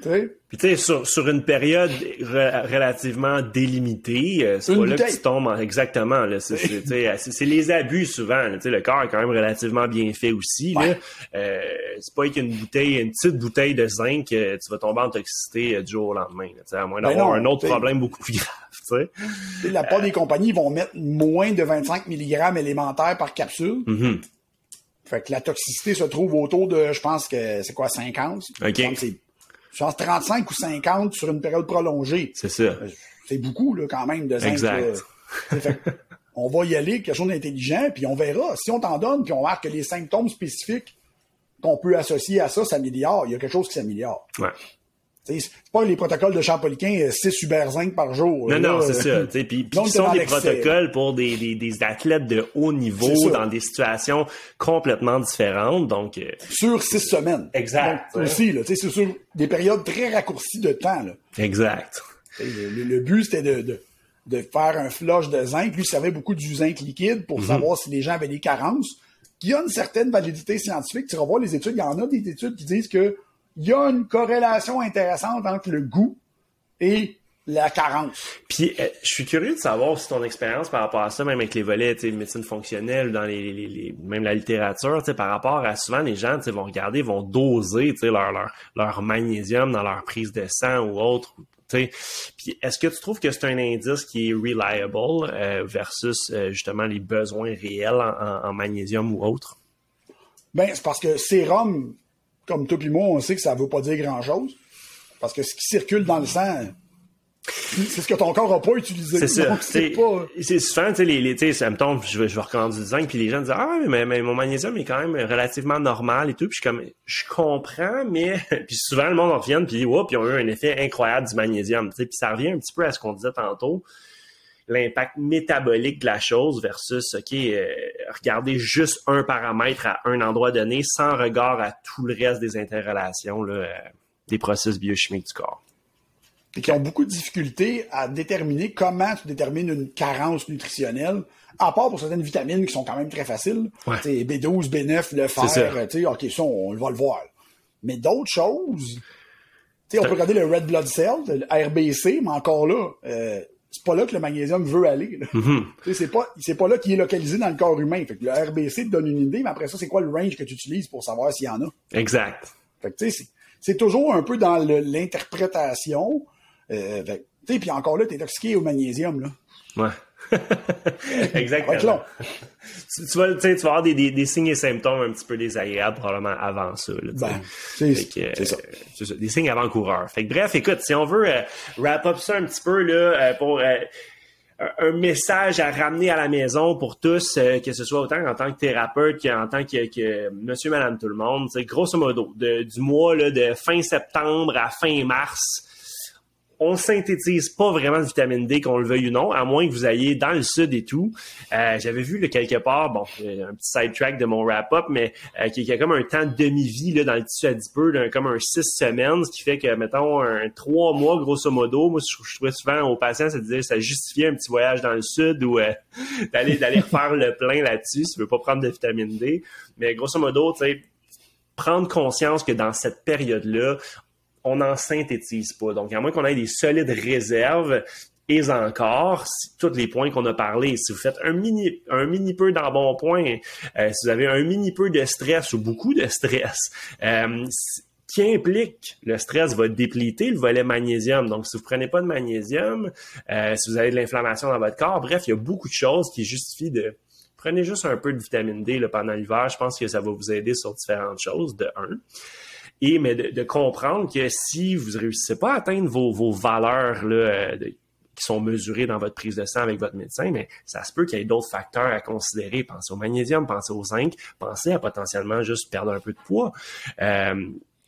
Puis tu sais, sur, sur, une période relativement délimitée, euh, c'est pas là que tu tombes exactement. C'est les abus souvent. le corps est quand même relativement bien fait aussi. Euh, c'est pas qu'une bouteille, une petite bouteille de zinc, euh, tu vas tomber en toxicité du jour au lendemain. à moins ben d'avoir un autre problème beaucoup plus grave. La part des compagnies vont mettre moins de 25 mg élémentaires par capsule. Mm-hmm. Fait que la toxicité se trouve autour de, je pense que c'est quoi, 50? OK. Je pense 35 ou 50 sur une période prolongée. C'est ça. Euh, c'est beaucoup, là, quand même, de zinc. Exact. on va y aller, quelque chose d'intelligent, puis on verra. Si on t'en donne, puis on marque que les symptômes spécifiques qu'on peut associer à ça s'améliorent, il y a quelque chose qui s'améliore. Ouais. C'est pas les protocoles de Champoliquin 6 euh, Uber zinc par jour. Non, non, c'est ça. Puis, ce sont des protocoles pour des, des, des, athlètes de haut niveau dans des situations complètement différentes. Donc, euh, Sur six semaines. Exact. aussi, là, c'est sur des périodes très raccourcies de temps. Là. Exact. Le, but, c'était de, de, de, faire un flush de zinc. Lui, il savait beaucoup du zinc liquide pour mhm. savoir si les gens avaient des carences. Qui a une certaine validité scientifique. Tu vas voir les études. Il y en a des études qui disent que il y a une corrélation intéressante entre le goût et la carence. Puis, euh, je suis curieux de savoir si ton expérience par rapport à ça, même avec les volets, tu médecine fonctionnelle, dans les, les, même la littérature, tu par rapport à souvent les gens, tu vont regarder, vont doser, tu leur, leur, leur magnésium dans leur prise de sang ou autre. Tu Puis, est-ce que tu trouves que c'est un indice qui est reliable euh, versus euh, justement les besoins réels en, en magnésium ou autre? Ben, c'est parce que sérum, comme toi et moi, on sait que ça ne veut pas dire grand-chose. Parce que ce qui circule dans le sang, c'est ce que ton corps n'a pas utilisé. C'est ça. C'est pas... souvent, tu sais, les, les ça me tombe, je vais, je vais recommander du zinc, puis les gens disent, ah, mais, mais, mon magnésium est quand même relativement normal et tout. Puis je comme, je comprends, mais, puis souvent, le monde en revient, puis, puis ils ont eu un effet incroyable du magnésium, tu sais, puis ça revient un petit peu à ce qu'on disait tantôt l'impact métabolique de la chose versus, OK, euh, regarder juste un paramètre à un endroit donné sans regard à tout le reste des interrelations là, euh, des processus biochimiques du corps. Et qui ont beaucoup de difficultés à déterminer comment tu détermines une carence nutritionnelle, à part pour certaines vitamines qui sont quand même très faciles. B12, B9, le fer, OK, ça, on, va le voir. Mais d'autres choses, on peut regarder le Red Blood Cell, le RBC, mais encore là, euh, c'est pas là que le magnésium veut aller. Mm-hmm. C'est pas, c'est pas là qu'il est localisé dans le corps humain. Fait que le RBC te donne une idée, mais après ça, c'est quoi le range que tu utilises pour savoir s'il y en a? Exact. Fait que, tu sais, c'est toujours un peu dans l'interprétation. Euh, puis encore là, tu es toxiqué au magnésium. Là. Ouais. Exactement. Tu, vas, tu vas avoir des, des, signes et symptômes un petit peu désagréables probablement avant ça. ben, c'est euh, ça. Des signes avant-coureurs. Fait que, bref, écoute, si on veut euh, wrap up ça un petit peu là, pour un message à ramener à la maison pour tous, euh, que ce soit autant en tant que thérapeute qu'en tant que, que, monsieur, madame, tout le monde. C'est grosso modo, du mois là, de fin septembre à fin mars, on synthétise pas vraiment de vitamine D, qu'on le veuille ou non, à moins que vous ayez dans le sud et tout. Euh, j'avais vu là, quelque part, bon, euh, un petit sidetrack de mon wrap-up, mais euh, qui, a comme un temps de demi-vie dans le tissu adipeux, d'un, comme un six semaines, ce qui fait que, mettons, un trois mois, grosso modo, moi, je, trouvais souvent aux patients, ça disait, ça justifiait un petit voyage dans le sud ou d'aller d'aller refaire le plein là-dessus si tu veux pas prendre de vitamine D. Mais grosso modo, tu sais, prendre conscience que dans cette période-là, on n'en synthétise pas. Donc, à moins qu'on ait des solides réserves, et encore, si, tous les points qu'on a parlé, si vous faites un mini, un mini peu d'embonpoint, euh, si vous avez un mini peu de stress ou beaucoup de stress, euh, qui implique le stress va dépliter le volet magnésium. Donc, si vous prenez pas de magnésium, euh, si vous avez de l'inflammation dans votre corps, bref, il y a beaucoup de choses qui justifient de prenez juste un peu de vitamine D là, pendant l'hiver. Je pense que ça va vous aider sur différentes choses, de un et mais de, comprendre que si vous ne réussissez pas à atteindre vos, valeurs là, euh, qui sont mesurées dans votre prise de sang avec votre médecin, mais ça se peut qu'il y ait d'autres facteurs à considérer. Pensez au magnésium, pensez au zinc, pensez à potentiellement juste perdre un peu de poids. Euh,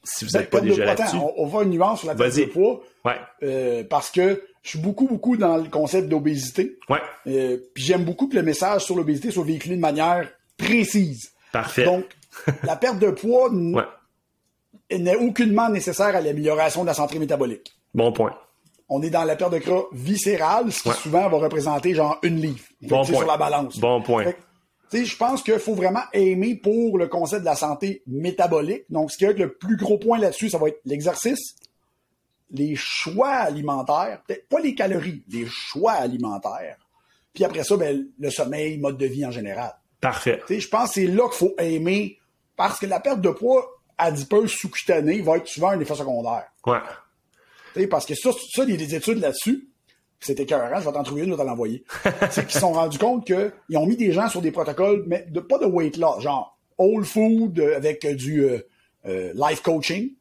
si vous n'êtes pas déjà là-dessus. On, on, va une nuance sur la perte de poids. Ouais. Euh, parce que je suis beaucoup, beaucoup dans le concept d'obésité. Ouais. puis j'aime beaucoup que le message sur l'obésité soit véhiculé de manière précise. Parfait. Donc, la perte de poids ouais n'est aucunement nécessaire à l'amélioration de la santé métabolique. Bon point. On est dans la perte de gras viscérale, ce qui souvent va représenter genre une livre. Bon point. sur la balance. Bon point. je pense qu'il faut vraiment aimer pour le concept de la santé métabolique. Donc, ce qui est le plus gros point là-dessus, ça va être l'exercice, les choix alimentaires, peut-être pas les calories, les choix alimentaires. Puis après ça, ben, le sommeil, mode de vie en général. Parfait. je pense que c'est là qu'il faut aimer parce que la perte de poids, adipeuse sous-cutanée va être souvent un effet secondaire. Ouais. parce que ça, ça, il y a des études là-dessus. C'était écœurant, je vais t'en trouver une, je vais t'en l'envoyer. c'est qu'ils se sont rendus compte qu'ils ont mis des gens sur des protocoles, mais de, pas de weight loss, genre old food euh, avec euh, du euh, life coaching.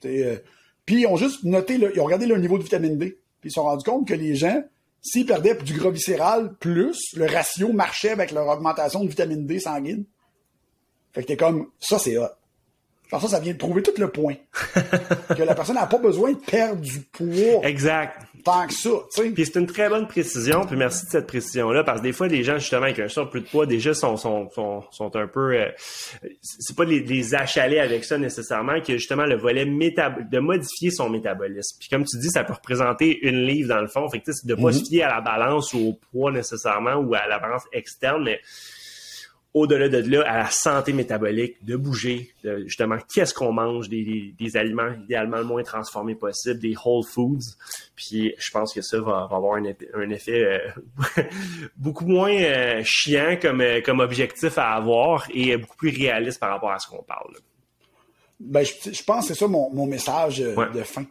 puis ils ont juste noté, ils ont regardé le niveau de vitamine D. Puis ils se sont rendus compte que les gens, s'ils perdaient du gras viscéral plus, le ratio marchait avec leur augmentation de vitamine D sanguine. Fait que t'es comme, ça c'est hot. Genre ça, ça vient de prouver tout le point. que la personne n'a pas besoin de perdre du poids. Exact. Tant que ça, tu sais. Puis c'est une très bonne précision, puis merci de cette précision-là, parce que des fois, les gens, justement, avec un surplus de poids, déjà, sont, sont, sont, sont un peu... Euh, c'est pas les, les achaler avec ça, nécessairement, que justement, le volet métab de modifier son métabolisme. Puis comme tu dis, ça peut représenter une livre, dans le fond. Fait que, c'est de pas se fier à la balance ou au poids, nécessairement, ou à la balance externe, mais au-delà de là, à la santé métabolique, de bouger, de, justement, qu'est-ce qu'on mange, des, aliments idéalement le moins transformés possible, des whole foods. Puis je pense que ça va, avoir un, effet, euh, beaucoup moins euh, chiant comme, euh, comme objectif à avoir et beaucoup plus réaliste par rapport à ce qu'on parle. Ben, je, pense que c'est ça mon, message de fin.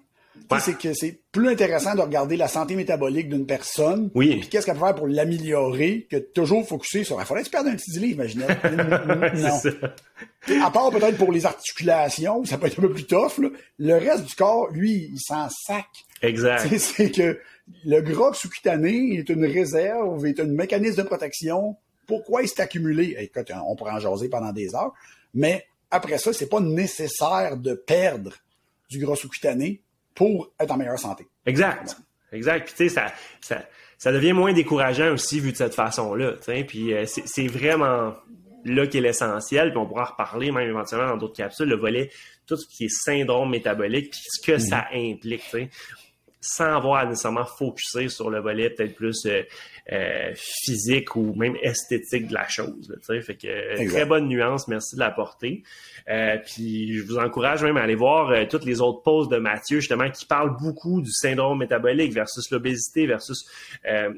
C'est que c'est plus intéressant de regarder la santé métabolique d'une personne. Oui. Puis qu'est-ce qu'elle peut faire pour l'améliorer que toujours focuser sur. Il faudrait se perdre un petit livre, imaginez? non. À part peut-être pour les articulations, ça peut être un peu plus tough. Le reste du corps, lui, il s'en sac. Exact. C'est que le gras sous-cutané est une réserve, est un mécanisme de protection. Pourquoi il s'est accumulé? Écoute, on pourrait en jaser pendant des heures. Mais après ça, c'est pas nécessaire de perdre du gras sous-cutané pour être en meilleure santé. Exact. Exact. Puis tu sais, ça, ça, ça, devient moins décourageant aussi vu de cette façon-là. Puis euh, c'est vraiment là qui est l'essentiel. Puis on pourra en reparler même éventuellement dans d'autres capsules, le volet, tout ce qui est syndrome métabolique, puis ce que ça mm-hmm. implique. Sans avoir nécessairement focusé sur le volet peut-être plus physique ou même esthétique de la chose. Là, fait que très bonne nuance, merci de l'apporter. puis je vous encourage même à aller voir toutes les autres posts de Mathieu justement qui parlent beaucoup du syndrome métabolique versus l'obésité versus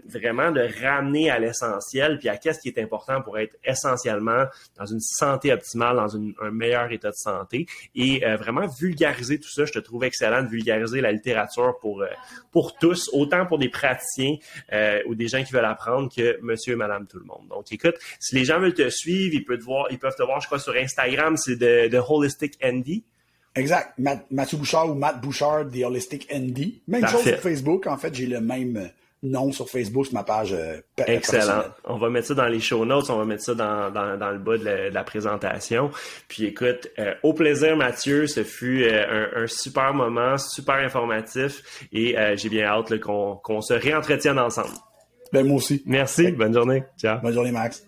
vraiment de ramener à l'essentiel puis à qu'est-ce qui est important pour être essentiellement dans une santé optimale, dans un meilleur état de santé et euh, vraiment vulgariser tout ça. Je te trouve excellent de vulgariser la littérature pour, euh, pour tous, autant pour des praticiens euh, ou des gens qui veulent apprendre que monsieur et madame tout le monde. Donc écoute, si les gens veulent te suivre, ils peuvent te voir, ils peuvent te voir, je crois, sur Instagram, c'est de, de Holistic Andy. Exact. Mathieu Bouchard ou Matt Bouchard, The Holistic Andy. Même chose sur Facebook. En fait, j'ai le même non sur Facebook, sur ma page euh, Excellent. On va mettre ça dans les show notes, on va mettre ça dans, dans, le bas de la, présentation. Puis écoute, euh, au plaisir Mathieu, ce fut euh, un, super moment, super informatif et j'ai bien hâte qu'on se réentretienne ensemble. Ben moi aussi. Merci, bonne journée. Ciao. Bonne journée Max.